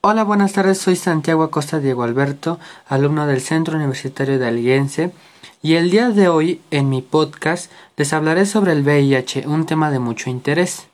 Hola, buenas tardes, soy Santiago Acosta Diego Alberto, alumno del Centro Universitario de Alguiense, y el día de hoy en mi podcast les hablaré sobre el VIH, un tema de mucho interés.